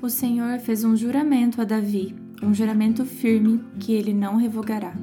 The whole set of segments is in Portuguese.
O Senhor fez um juramento a Davi, um juramento firme que ele não revogará.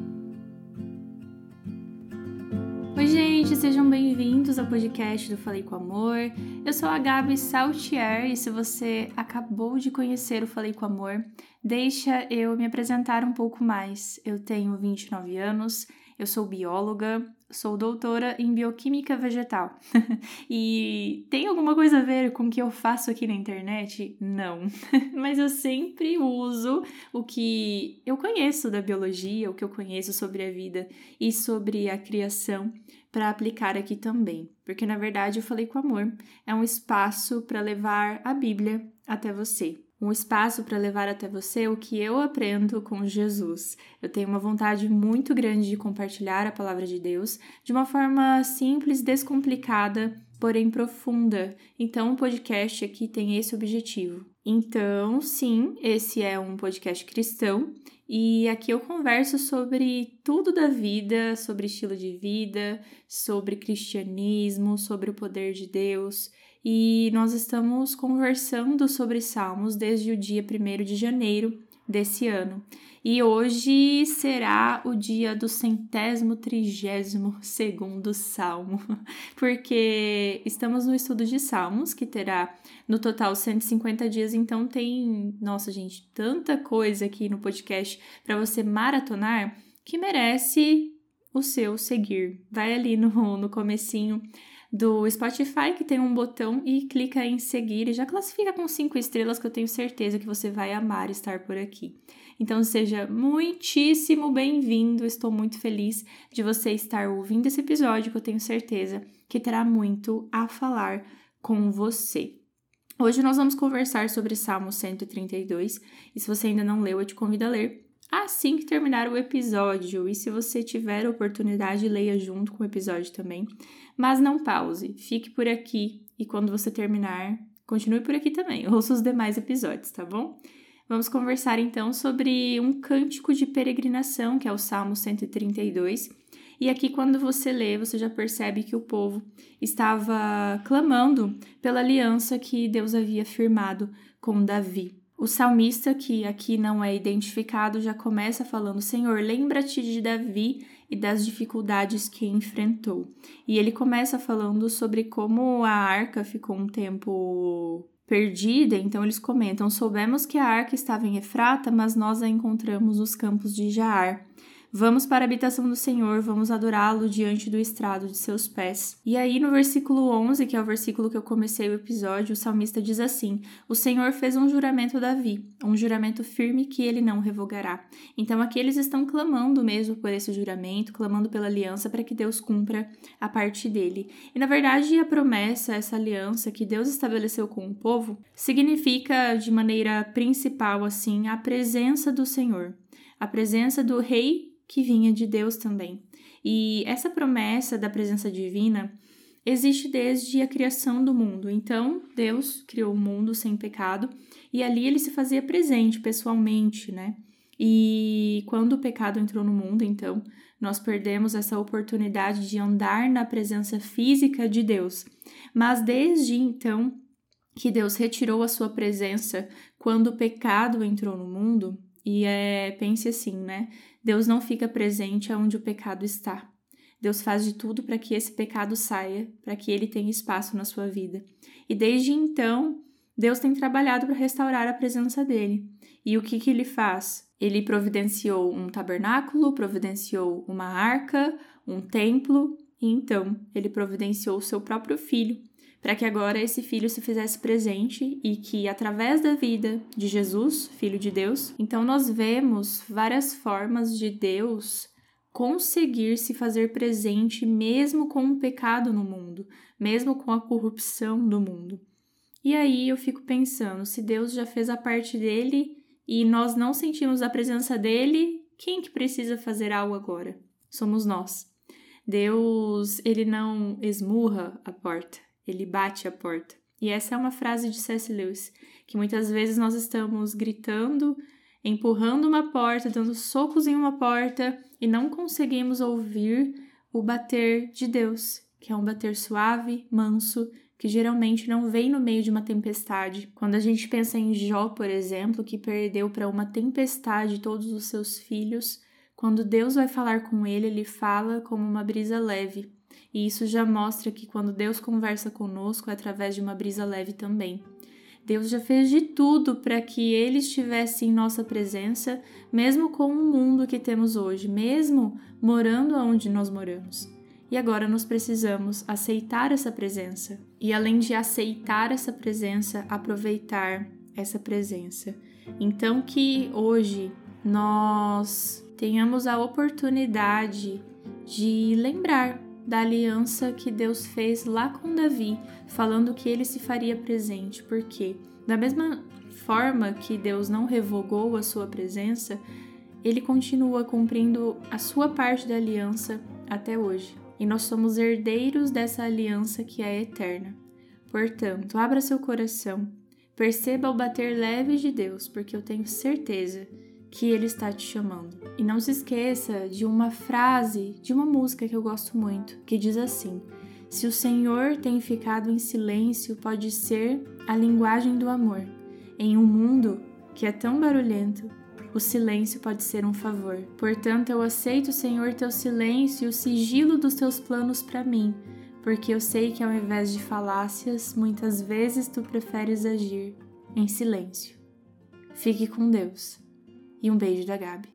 Oi, gente, sejam bem-vindos ao podcast do Falei com Amor. Eu sou a Gabi Saltier e se você acabou de conhecer o Falei com Amor, deixa eu me apresentar um pouco mais. Eu tenho 29 anos, eu sou bióloga, sou doutora em bioquímica vegetal. e tem alguma coisa a ver com o que eu faço aqui na internet? Não. Mas eu sempre uso o que eu conheço da biologia, o que eu conheço sobre a vida e sobre a criação para aplicar aqui também. Porque na verdade eu falei com amor, é um espaço para levar a Bíblia até você um espaço para levar até você o que eu aprendo com Jesus. Eu tenho uma vontade muito grande de compartilhar a palavra de Deus de uma forma simples, descomplicada, porém profunda. Então, o podcast aqui tem esse objetivo. Então, sim, esse é um podcast cristão e aqui eu converso sobre tudo da vida, sobre estilo de vida, sobre cristianismo, sobre o poder de Deus e nós estamos conversando sobre Salmos desde o dia 1 de janeiro desse ano. E hoje será o dia do centésimo trigésimo segundo salmo, porque estamos no estudo de salmos, que terá no total 150 dias, então tem, nossa gente, tanta coisa aqui no podcast para você maratonar que merece o seu seguir. Vai ali no, no comecinho do Spotify, que tem um botão, e clica em seguir e já classifica com cinco estrelas, que eu tenho certeza que você vai amar estar por aqui. Então seja muitíssimo bem-vindo, estou muito feliz de você estar ouvindo esse episódio, que eu tenho certeza que terá muito a falar com você. Hoje nós vamos conversar sobre Salmo 132, e se você ainda não leu, eu te convido a ler assim que terminar o episódio. E se você tiver oportunidade, leia junto com o episódio também. Mas não pause, fique por aqui e quando você terminar, continue por aqui também. Ouça os demais episódios, tá bom? Vamos conversar então sobre um cântico de peregrinação, que é o Salmo 132. E aqui, quando você lê, você já percebe que o povo estava clamando pela aliança que Deus havia firmado com Davi. O salmista, que aqui não é identificado, já começa falando: Senhor, lembra-te de Davi e das dificuldades que enfrentou. E ele começa falando sobre como a arca ficou um tempo perdida, então eles comentam: Soubemos que a arca estava em Efrata, mas nós a encontramos nos campos de Jaar. Vamos para a habitação do Senhor, vamos adorá-lo diante do estrado de seus pés. E aí, no versículo 11, que é o versículo que eu comecei o episódio, o salmista diz assim: O Senhor fez um juramento a Davi, um juramento firme que ele não revogará. Então, aqui eles estão clamando mesmo por esse juramento, clamando pela aliança para que Deus cumpra a parte dele. E na verdade, a promessa, essa aliança que Deus estabeleceu com o povo, significa de maneira principal, assim, a presença do Senhor, a presença do Rei que vinha de Deus também. E essa promessa da presença divina existe desde a criação do mundo. Então, Deus criou o mundo sem pecado e ali ele se fazia presente pessoalmente, né? E quando o pecado entrou no mundo, então, nós perdemos essa oportunidade de andar na presença física de Deus. Mas desde então que Deus retirou a sua presença quando o pecado entrou no mundo, e é, pense assim, né? Deus não fica presente onde o pecado está. Deus faz de tudo para que esse pecado saia, para que ele tenha espaço na sua vida. E desde então, Deus tem trabalhado para restaurar a presença dele. E o que, que ele faz? Ele providenciou um tabernáculo, providenciou uma arca, um templo, e então ele providenciou o seu próprio filho para que agora esse filho se fizesse presente e que através da vida de Jesus, filho de Deus, então nós vemos várias formas de Deus conseguir se fazer presente mesmo com o pecado no mundo, mesmo com a corrupção do mundo. E aí eu fico pensando, se Deus já fez a parte dele e nós não sentimos a presença dele, quem que precisa fazer algo agora? Somos nós. Deus, ele não esmurra a porta ele bate a porta. E essa é uma frase de C.S. Lewis, que muitas vezes nós estamos gritando, empurrando uma porta, dando socos em uma porta e não conseguimos ouvir o bater de Deus, que é um bater suave, manso, que geralmente não vem no meio de uma tempestade. Quando a gente pensa em Jó, por exemplo, que perdeu para uma tempestade todos os seus filhos, quando Deus vai falar com ele, ele fala como uma brisa leve. E isso já mostra que quando Deus conversa conosco é através de uma brisa leve também. Deus já fez de tudo para que ele estivesse em nossa presença, mesmo com o mundo que temos hoje, mesmo morando onde nós moramos. E agora nós precisamos aceitar essa presença. E além de aceitar essa presença, aproveitar essa presença. Então que hoje nós tenhamos a oportunidade de lembrar da aliança que Deus fez lá com Davi, falando que ele se faria presente, porque da mesma forma que Deus não revogou a sua presença, ele continua cumprindo a sua parte da aliança até hoje. E nós somos herdeiros dessa aliança que é eterna. Portanto, abra seu coração, perceba o bater leve de Deus, porque eu tenho certeza que Ele está te chamando. E não se esqueça de uma frase de uma música que eu gosto muito, que diz assim: Se o Senhor tem ficado em silêncio, pode ser a linguagem do amor. Em um mundo que é tão barulhento, o silêncio pode ser um favor. Portanto, eu aceito, Senhor, teu silêncio e o sigilo dos teus planos para mim, porque eu sei que ao invés de falácias, muitas vezes tu preferes agir em silêncio. Fique com Deus e um beijo da Gabi.